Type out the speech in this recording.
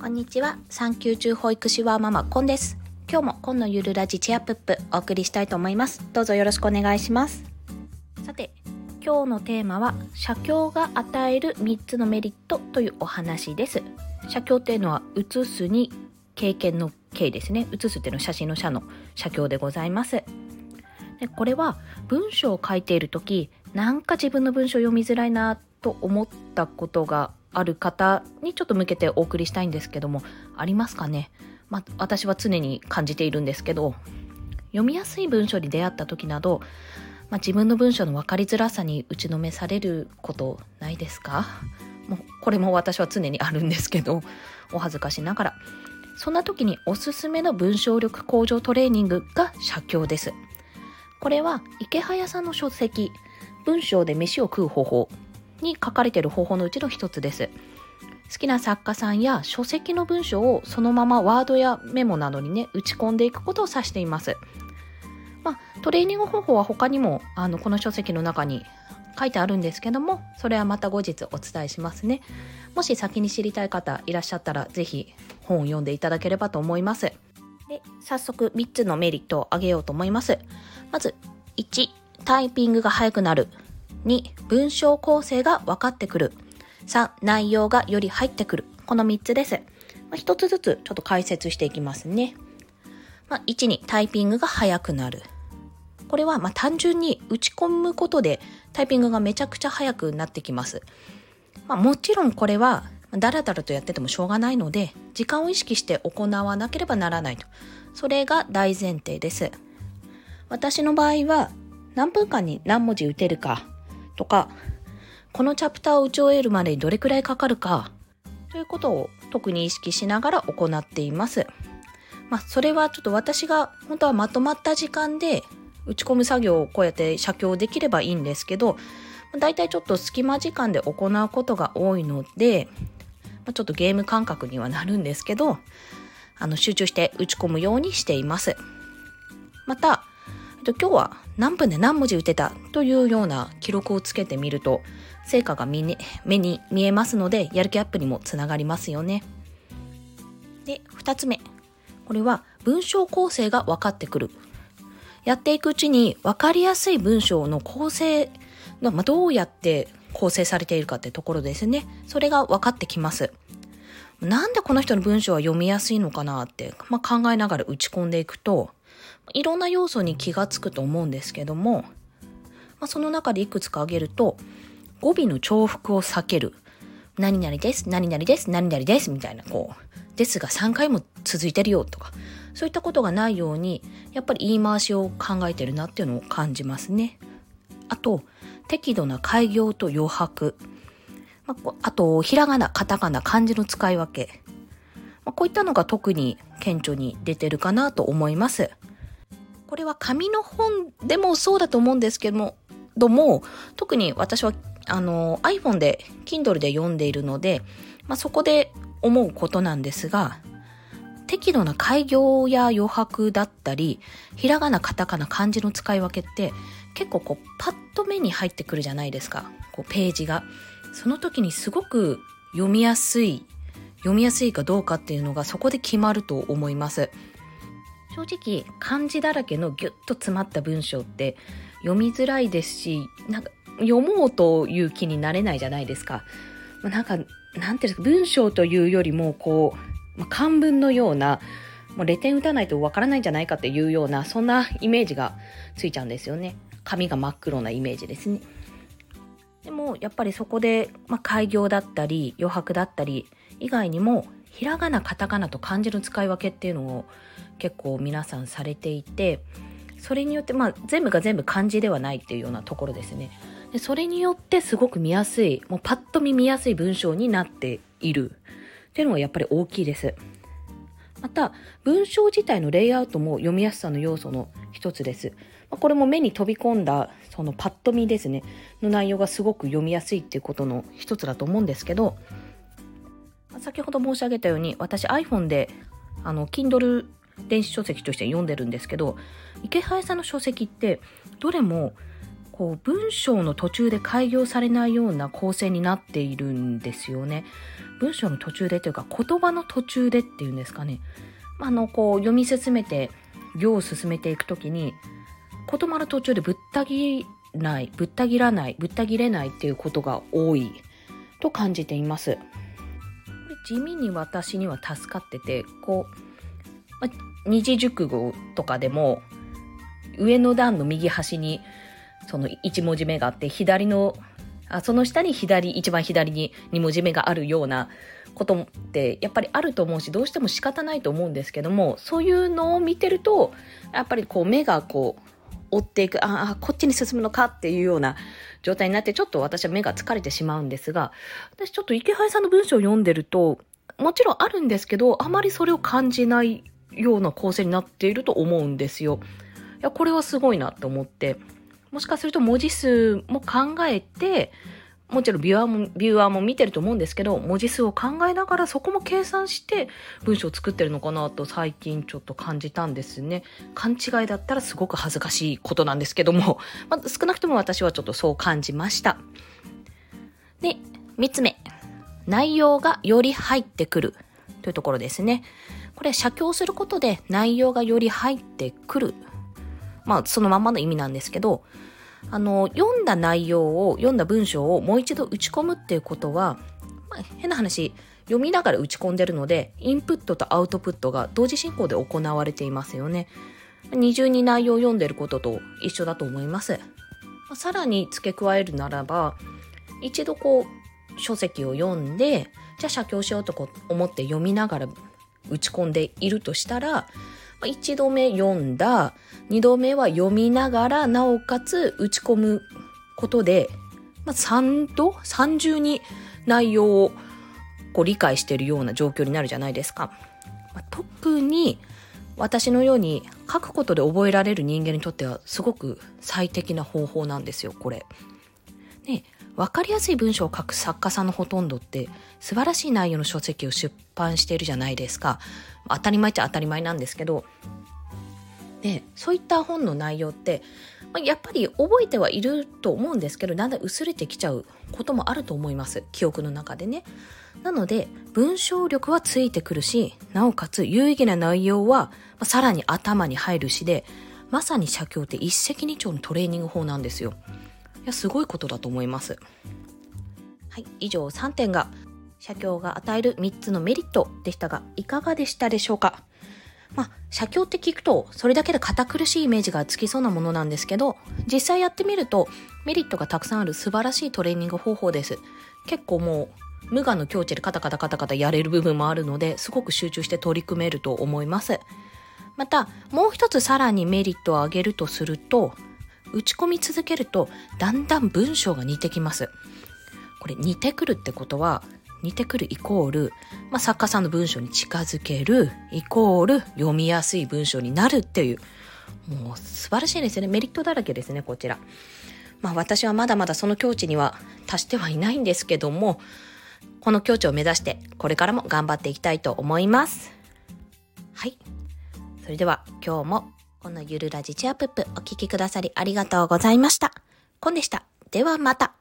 こんにちは。産休中保育士はママコンです。今日もコンのゆるラジチェアプップお送りしたいと思います。どうぞよろしくお願いします。さて今日のテーマは写経が与える3つのメリットというお話です。写経っていうのは写すに経験の経ですね。写すっていうのは写真の写の写経でございます。でこれは文章を書いている時なんか自分の文章読みづらいなと思ったことがある方にちょっと向けてお送りしたいんですけどもありますかね、まあ、私は常に感じているんですけど読みやすい文章に出会った時など、まあ、自分の文章の分かりづらさに打ちのめされることないですか？もうこれも私は常にあるんですけどお恥ずかしながら。そんな時におすすめの文章力向上トレーニングが写経です。これは池早さんの書籍文章で飯を食う方法。に書かれている方法のうちの一つです。好きな作家さんや書籍の文章をそのままワードやメモなどにね、打ち込んでいくことを指しています。まあ、トレーニング方法は他にも、あの、この書籍の中に書いてあるんですけども、それはまた後日お伝えしますね。もし先に知りたい方いらっしゃったら、ぜひ本を読んでいただければと思います。で、早速3つのメリットを挙げようと思います。まず、1、タイピングが速くなる。2、文章構成が分かってくる。3、内容がより入ってくる。この3つです。まあ、1つずつちょっと解説していきますね。まあ、1にタイピングが速くなる。これはま単純に打ち込むことでタイピングがめちゃくちゃ速くなってきます。まあ、もちろんこれはだらだらとやっててもしょうがないので、時間を意識して行わなければならないと。それが大前提です。私の場合は何分間に何文字打てるかとか、このチャプターを打ち終えるまでにどれくらいかかるか、ということを特に意識しながら行っています。まあ、それはちょっと私が本当はまとまった時間で打ち込む作業をこうやって写経できればいいんですけど、だいたいちょっと隙間時間で行うことが多いので、ちょっとゲーム感覚にはなるんですけど、あの、集中して打ち込むようにしています。また、今日は何分で何文字打てたというような記録をつけてみると、成果が目に見えますので、やる気アップにもつながりますよね。で、二つ目。これは文章構成が分かってくる。やっていくうちに分かりやすい文章の構成が、まあ、どうやって構成されているかってところですね。それが分かってきます。なんでこの人の文章は読みやすいのかなって、まあ、考えながら打ち込んでいくと、いろんな要素に気がつくと思うんですけども、まあ、その中でいくつか挙げると、語尾の重複を避ける。何々です、何々です、何々です、みたいな、こう、ですが3回も続いてるよとか、そういったことがないように、やっぱり言い回しを考えてるなっていうのを感じますね。あと、適度な開業と余白。まあ、あと、ひらがな、カタカナ、漢字の使い分け。まあ、こういったのが特に顕著に出てるかなと思います。これは紙の本でもそうだと思うんですけども、ども特に私はあの iPhone で Kindle で読んでいるので、まあ、そこで思うことなんですが、適度な開業や余白だったり、ひらがな、カタカナ、漢字の使い分けって結構こうパッと目に入ってくるじゃないですか。こうページが。その時にすごく読みやすい、読みやすいかどうかっていうのがそこで決まると思います。正直漢字だらけのギュッと詰まった文章って読みづらいですしなんか読もうという気になれないじゃないですか。なんかなんていうんですか文章というよりもこう、漢文のようなもうレ点打たないとわからないんじゃないかっていうようなそんなイメージがついちゃうんですよね。紙が真っ黒なイメージですね。でもやっぱりそこで、まあ、開業だったり余白だったり以外にもひらがなカタカナと漢字の使い分けっていうのを結構皆さんされていてそれによってまあ全部が全部漢字ではないっていうようなところですね。でそれによってすごく見やすいもうパッと見見やすい文章になっている。っていうのがやっぱり大きいです。また文章自体のレイアウトも読みやすさの要素の一つです。これも目に飛び込んだそのパッと見ですね。の内容がすごく読みやすいっていうことの一つだと思うんですけど。先ほど申し上げたように私 iPhone であの Kindle 電子書籍として読んでるんですけど池原さんの書籍ってどれもこう文章の途中で開業されないような構成になっているんですよね。文章の途中でというか言葉の途中でっていうんですかね。あの、こう読み進めて行を進めていくときに言葉の途中でぶった切ない、ぶった切らない、ぶった切れないっていうことが多いと感じています。地味に私には助かってて、こう、ま、二次熟語とかでも上の段の右端にその1文字目があって左のあその下に左一番左に2文字目があるようなことってやっぱりあると思うしどうしても仕方ないと思うんですけどもそういうのを見てるとやっぱりこう目がこう追っていくああこっちに進むのかっていうような状態になってちょっと私は目が疲れてしまうんですが私ちょっと池原さんの文章を読んでるともちろんあるんですけどあまりそれを感じないような構成になっていると思うんですよ。いやこれはすごいなと思ってもしかすると文字数も考えてもちろんビュアーも、ビューアーも見てると思うんですけど、文字数を考えながらそこも計算して文章を作ってるのかなと最近ちょっと感じたんですね。勘違いだったらすごく恥ずかしいことなんですけども、まあ、少なくとも私はちょっとそう感じました。で、三つ目。内容がより入ってくるというところですね。これ写経することで内容がより入ってくる。まあ、そのまんまの意味なんですけど、あの、読んだ内容を、読んだ文章をもう一度打ち込むっていうことは、まあ、変な話、読みながら打ち込んでるので、インプットとアウトプットが同時進行で行われていますよね。二重に内容を読んでることと一緒だと思います。さらに付け加えるならば、一度こう、書籍を読んで、じゃあ写経しようと思って読みながら打ち込んでいるとしたら、一度目読んだ、二度目は読みながら、なおかつ打ち込むことで、まあ、三度三重に内容をこう理解しているような状況になるじゃないですか。まあ、特に私のように書くことで覚えられる人間にとってはすごく最適な方法なんですよ、これ。ね、分かりやすい文章を書く作家さんのほとんどって素晴らしい内容の書籍を出版しているじゃないですか。当たり前っちゃ当たり前なんですけど、で、そういった本の内容って、まあやっぱり覚えてはいると思うんですけど、だんだん薄れてきちゃうこともあると思います。記憶の中でね。なので、文章力はついてくるし、なおかつ有意義な内容は、まあさらに頭に入るしで、まさに写経って一石二鳥のトレーニング法なんですよ。いや、すごいことだと思います。はい、以上3点が、写経が与える3つのメリットでしたが、いかがでしたでしょうか？まあ、写経って聞くと、それだけで堅苦しいイメージがつきそうなものなんですけど、実際やってみると、メリットがたくさんある素晴らしいトレーニング方法です。結構もう、無我の境地でカタカタカタカタやれる部分もあるので、すごく集中して取り組めると思います。また、もう一つさらにメリットを挙げるとすると、打ち込み続けると、だんだん文章が似てきます。これ似てくるってことは、似てくるイコール、まあ、作家さんの文章に近づけるイコール読みやすい文章になるっていう、もう素晴らしいですね。メリットだらけですね、こちら。まあ私はまだまだその境地には達してはいないんですけども、この境地を目指してこれからも頑張っていきたいと思います。はい。それでは今日もこのゆるラジチアプップお聞きくださりありがとうございました。コンでした。ではまた。